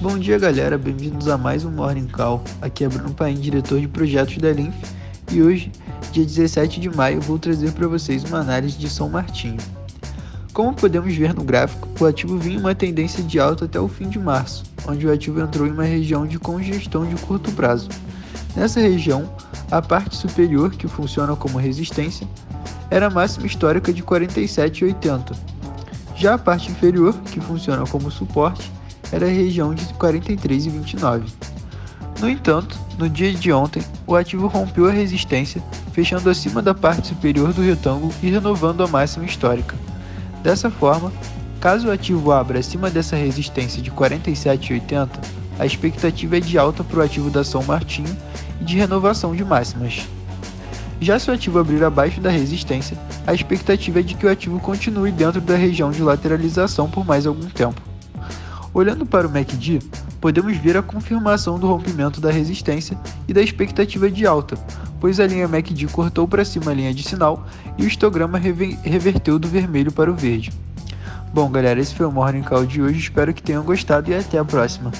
Bom dia, galera. Bem-vindos a mais um Morning Call. Aqui é Bruno Paim, diretor de projetos da Linf, e hoje, dia 17 de maio, vou trazer para vocês uma análise de São Martinho. Como podemos ver no gráfico, o ativo vinha em uma tendência de alta até o fim de março, onde o ativo entrou em uma região de congestão de curto prazo. Nessa região, a parte superior, que funciona como resistência, era a máxima histórica de 47,80. Já a parte inferior, que funciona como suporte, era a região de 43,29. No entanto, no dia de ontem, o ativo rompeu a resistência, fechando acima da parte superior do retângulo e renovando a máxima histórica. Dessa forma, caso o ativo abra acima dessa resistência de 47,80, a expectativa é de alta para o ativo da São Martinho e de renovação de máximas. Já se o ativo abrir abaixo da resistência, a expectativa é de que o ativo continue dentro da região de lateralização por mais algum tempo. Olhando para o MACD, podemos ver a confirmação do rompimento da resistência e da expectativa de alta, pois a linha MACD cortou para cima a linha de sinal e o histograma reverteu do vermelho para o verde. Bom, galera, esse foi o Morning Call de hoje, espero que tenham gostado e até a próxima.